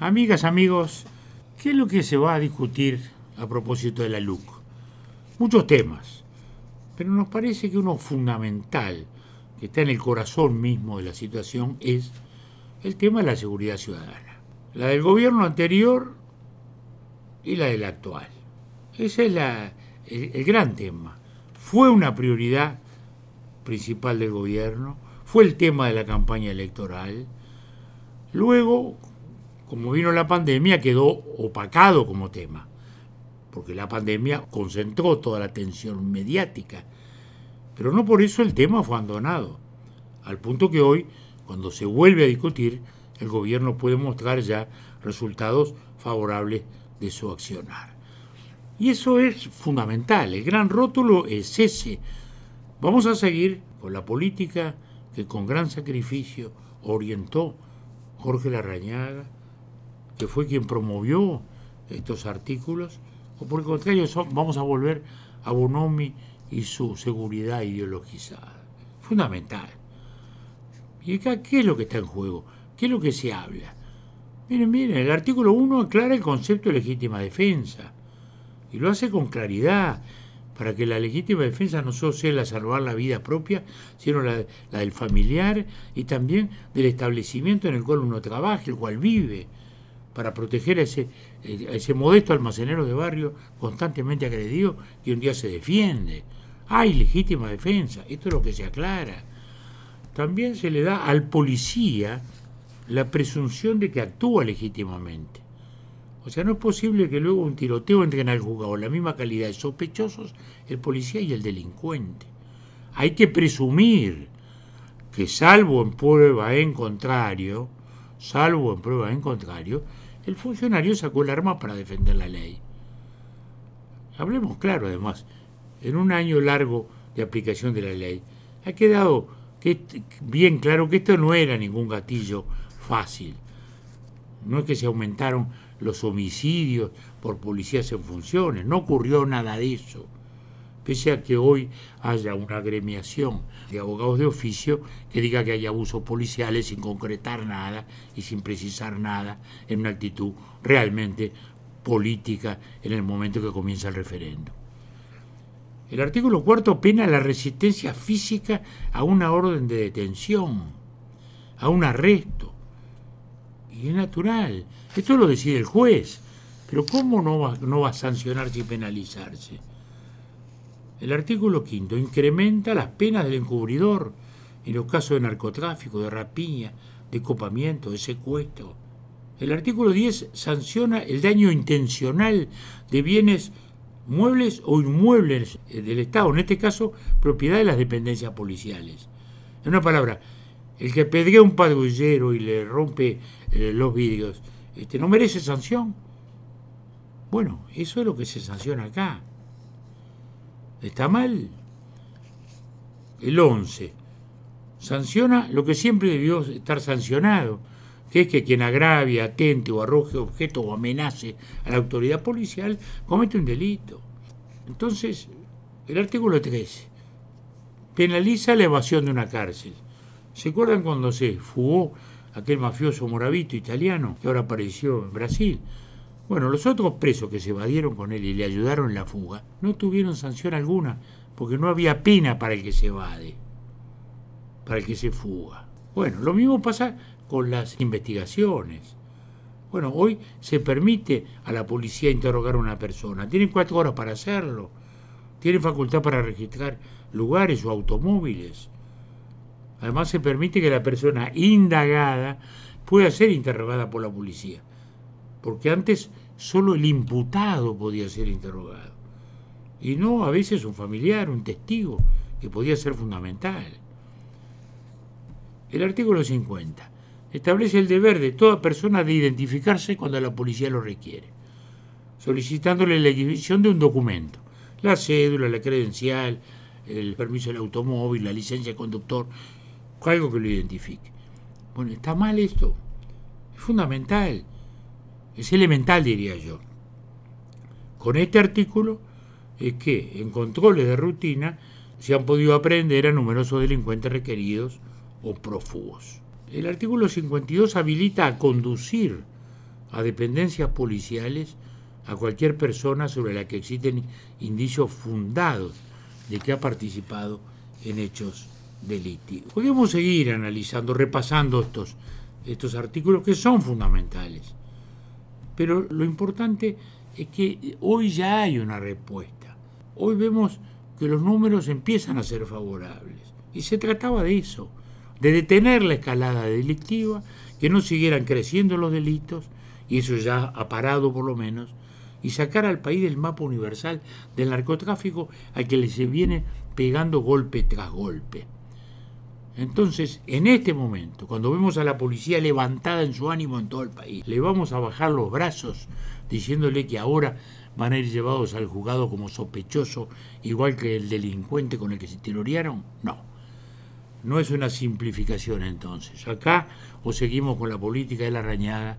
Amigas, amigos, ¿qué es lo que se va a discutir a propósito de la LUC? Muchos temas, pero nos parece que uno fundamental, que está en el corazón mismo de la situación, es el tema de la seguridad ciudadana. La del gobierno anterior y la del actual. Ese es el gran tema. Fue una prioridad principal del gobierno, fue el tema de la campaña electoral. Luego, como vino la pandemia, quedó opacado como tema, porque la pandemia concentró toda la atención mediática. Pero no por eso el tema fue abandonado, al punto que hoy, cuando se vuelve a discutir, el gobierno puede mostrar ya resultados favorables de su accionar. Y eso es fundamental, el gran rótulo es ese. Vamos a seguir con la política que con gran sacrificio orientó Jorge Larrañaga, que fue quien promovió estos artículos, o por el contrario vamos a volver a Bonomi y su seguridad ideologizada. Fundamental. ¿Y acá qué es lo que está en juego? ¿Qué es lo que se habla? Miren, miren, el artículo 1 aclara el concepto de legítima defensa y lo hace con claridad para que la legítima defensa no solo sea la salvar la vida propia, sino la, la, del familiar y también del establecimiento en el cual uno trabaja, el cual vive, para proteger a ese, ese modesto almacenero de barrio constantemente agredido y un día se defiende. Hay legítima defensa, esto es lo que se aclara. También se le da al policía la presunción de que actúa legítimamente. O sea, no es posible que luego un tiroteo entren al juzgado la misma calidad de sospechosos el policía y el delincuente. Hay que presumir que salvo en prueba en contrario, salvo en prueba en contrario, el funcionario sacó el arma para defender la ley. Hablemos claro, además, en un año largo de aplicación de la ley, ha quedado que, bien claro que esto no era ningún gatillo fácil. No es que se aumentaron los homicidios por policías en funciones, no ocurrió nada de eso. Pese a que hoy haya una agremiación de abogados de oficio que diga que hay abusos policiales sin concretar nada y sin precisar nada en una actitud realmente política en el momento que comienza el referendo. El artículo cuarto pena la resistencia física a una orden de detención, a un arresto, y es natural. Esto lo decide el juez. Pero ¿cómo no va, no va a sancionarse y penalizarse? El artículo quinto incrementa las penas del encubridor en los casos de narcotráfico, de rapiña, de copamiento, de secuestro. El artículo 10 sanciona el daño intencional de bienes muebles o inmuebles del Estado, en este caso propiedad de las dependencias policiales. En una palabra, el que pedrea un patrullero y le rompe eh, los vidrios, este, ¿no merece sanción? Bueno, eso es lo que se sanciona acá. ¿Está mal? El 11. Sanciona lo que siempre debió estar sancionado, que es que quien agravia, atente o arroje objeto o amenace a la autoridad policial comete un delito. Entonces, el artículo 13 penaliza la evasión de una cárcel. ¿Se acuerdan cuando se fugó aquel mafioso moravito italiano que ahora apareció en Brasil? Bueno, los otros presos que se evadieron con él y le ayudaron en la fuga no tuvieron sanción alguna porque no había pena para el que se evade, para el que se fuga. Bueno, lo mismo pasa con las investigaciones. Bueno, hoy se permite a la policía interrogar a una persona. Tienen cuatro horas para hacerlo. Tienen facultad para registrar lugares o automóviles. Además se permite que la persona indagada pueda ser interrogada por la policía, porque antes solo el imputado podía ser interrogado, y no a veces un familiar, un testigo, que podía ser fundamental. El artículo 50 establece el deber de toda persona de identificarse cuando la policía lo requiere, solicitándole la exhibición de un documento, la cédula, la credencial, el permiso del automóvil, la licencia de conductor, algo que lo identifique. Bueno, está mal esto. Es fundamental. Es elemental, diría yo. Con este artículo es que en controles de rutina se han podido aprender a numerosos delincuentes requeridos o prófugos. El artículo 52 habilita a conducir a dependencias policiales a cualquier persona sobre la que existen indicios fundados de que ha participado en hechos delictivos. Podemos seguir analizando, repasando estos, estos artículos que son fundamentales, pero lo importante es que hoy ya hay una respuesta. Hoy vemos que los números empiezan a ser favorables. Y se trataba de eso, de detener la escalada delictiva, que no siguieran creciendo los delitos, y eso ya ha parado por lo menos, y sacar al país del mapa universal del narcotráfico al que le se viene pegando golpe tras golpe. Entonces, en este momento, cuando vemos a la policía levantada en su ánimo en todo el país, le vamos a bajar los brazos diciéndole que ahora van a ir llevados al juzgado como sospechoso, igual que el delincuente con el que se tirorearon? No. No es una simplificación entonces. Acá o seguimos con la política de la rañada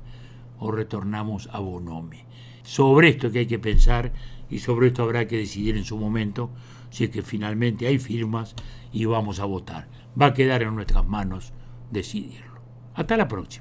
o retornamos a Bonome. Sobre esto que hay que pensar y sobre esto habrá que decidir en su momento si es que finalmente hay firmas y vamos a votar. Va a quedar en nuestras manos decidirlo. Hasta la próxima.